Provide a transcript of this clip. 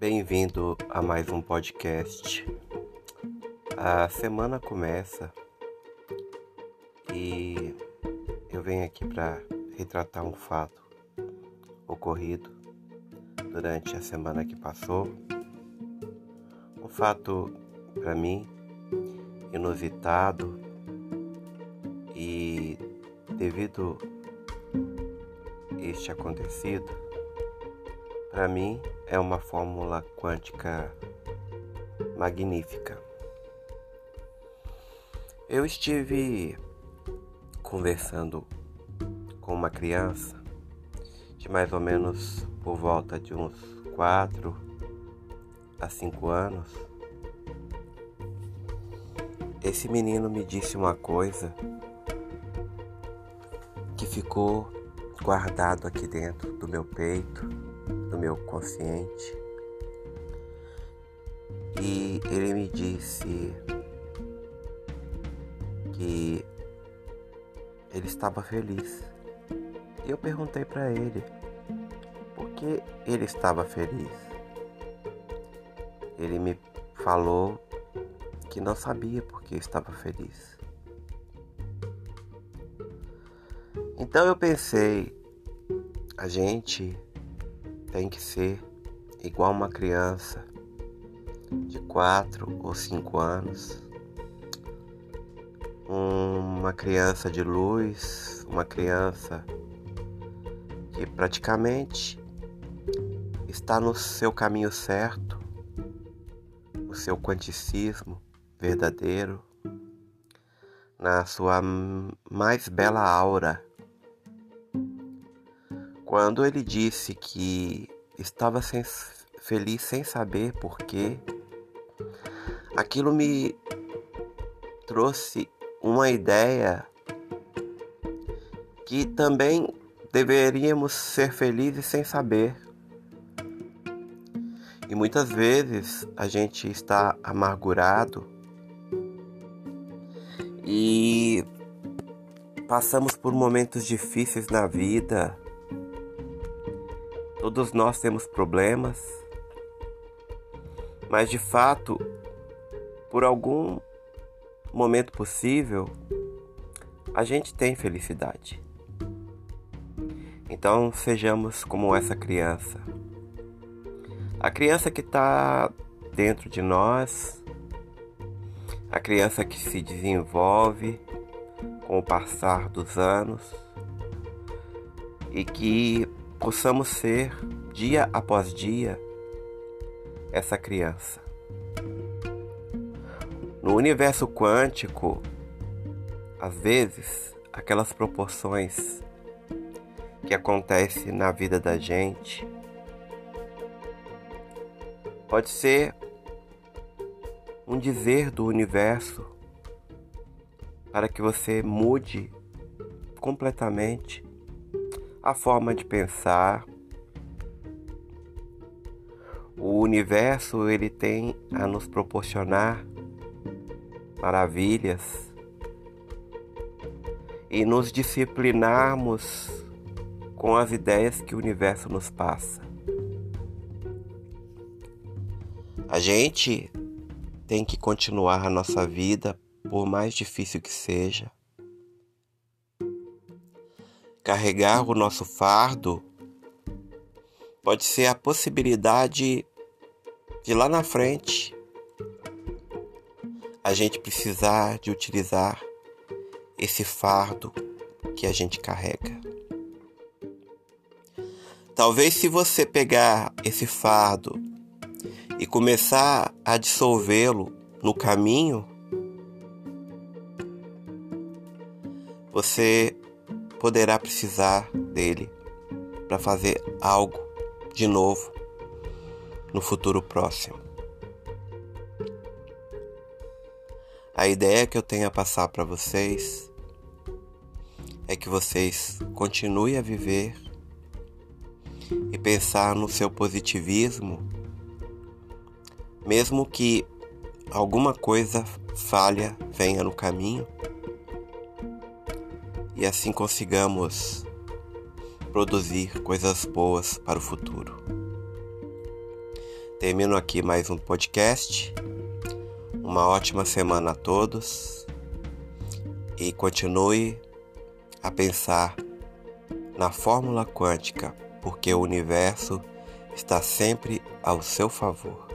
Bem-vindo a mais um podcast. A semana começa e eu venho aqui para retratar um fato ocorrido durante a semana que passou. Um fato para mim inusitado e devido este acontecido, para mim é uma fórmula quântica magnífica. Eu estive conversando com uma criança de mais ou menos por volta de uns 4 a 5 anos. Esse menino me disse uma coisa que ficou guardado aqui dentro do meu peito, meu consciente. E ele me disse que ele estava feliz. E eu perguntei para ele por que ele estava feliz. Ele me falou que não sabia por que estava feliz. Então eu pensei, a gente tem que ser igual uma criança de 4 ou 5 anos, uma criança de luz, uma criança que praticamente está no seu caminho certo, o seu quanticismo verdadeiro, na sua mais bela aura quando ele disse que estava sem, feliz sem saber porquê, aquilo me trouxe uma ideia que também deveríamos ser felizes sem saber. E muitas vezes a gente está amargurado e passamos por momentos difíceis na vida Todos nós temos problemas, mas de fato, por algum momento possível, a gente tem felicidade. Então sejamos como essa criança. A criança que está dentro de nós, a criança que se desenvolve com o passar dos anos e que possamos ser, dia após dia, essa criança. No universo quântico, às vezes, aquelas proporções que acontecem na vida da gente pode ser um dizer do universo para que você mude completamente a forma de pensar. O universo ele tem a nos proporcionar maravilhas e nos disciplinarmos com as ideias que o universo nos passa. A gente tem que continuar a nossa vida, por mais difícil que seja carregar o nosso fardo pode ser a possibilidade de lá na frente a gente precisar de utilizar esse fardo que a gente carrega. Talvez se você pegar esse fardo e começar a dissolvê-lo no caminho, você poderá precisar dele para fazer algo de novo no futuro próximo. A ideia que eu tenho a passar para vocês é que vocês continuem a viver e pensar no seu positivismo, mesmo que alguma coisa falha venha no caminho e assim consigamos produzir coisas boas para o futuro. Termino aqui mais um podcast. Uma ótima semana a todos e continue a pensar na fórmula quântica, porque o universo está sempre ao seu favor.